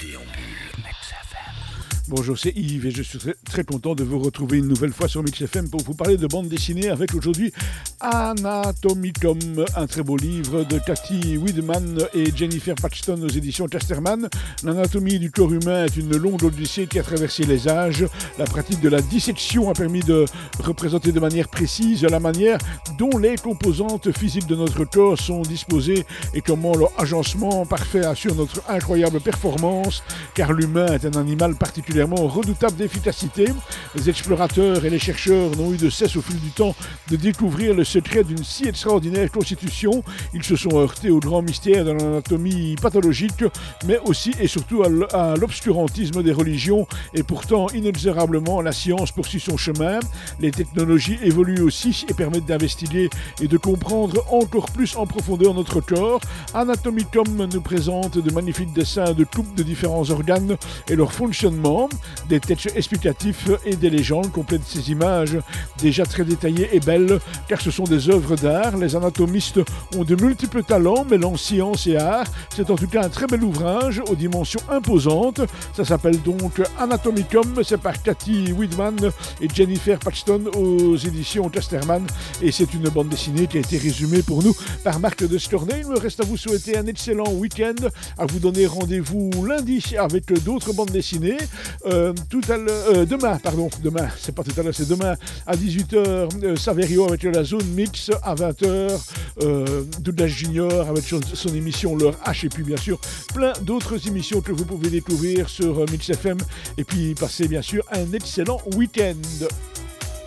déambule. Bonjour, c'est Yves et je suis très, content de vous retrouver une nouvelle fois sur Mix FM pour vous parler de bande dessinée avec aujourd'hui Anatomicum, un très beau livre de Cathy Widman et Jennifer Paxton aux éditions Casterman. L'anatomie du corps humain est une longue odyssée qui a traversé les âges. La pratique de la dissection a permis de représenter de manière précise la manière dont les composantes physiques de notre corps sont disposées et comment leur agencement parfait assure notre incroyable performance, car l'humain est un animal particulier redoutable d'efficacité. Les explorateurs et les chercheurs n'ont eu de cesse au fil du temps de découvrir le secret d'une si extraordinaire constitution. Ils se sont heurtés au grand mystère de l'anatomie pathologique, mais aussi et surtout à l'obscurantisme des religions. Et pourtant, inexorablement, la science poursuit son chemin. Les technologies évoluent aussi et permettent d'investiguer et de comprendre encore plus en profondeur notre corps. Anatomicum nous présente de magnifiques dessins de coupe de différents organes et leur fonctionnement des textes explicatifs et des légendes complètent ces images déjà très détaillées et belles, car ce sont des œuvres d'art. Les anatomistes ont de multiples talents mêlant science et art. C'est en tout cas un très bel ouvrage aux dimensions imposantes. Ça s'appelle donc Anatomicum, c'est par Cathy Widman et Jennifer Paxton aux éditions Casterman. Et c'est une bande dessinée qui a été résumée pour nous par Marc de Scornay. Il me reste à vous souhaiter un excellent week-end, à vous donner rendez-vous lundi avec d'autres bandes dessinées. Euh, tout à euh, demain, pardon, demain, c'est pas tout à l'heure, c'est demain à 18h, euh, Saverio avec la zone mix, à 20h, Douglas Junior avec son, émission Leur H, et puis bien sûr, plein d'autres émissions que vous pouvez découvrir sur Mix FM, et puis passer bien sûr un excellent week-end.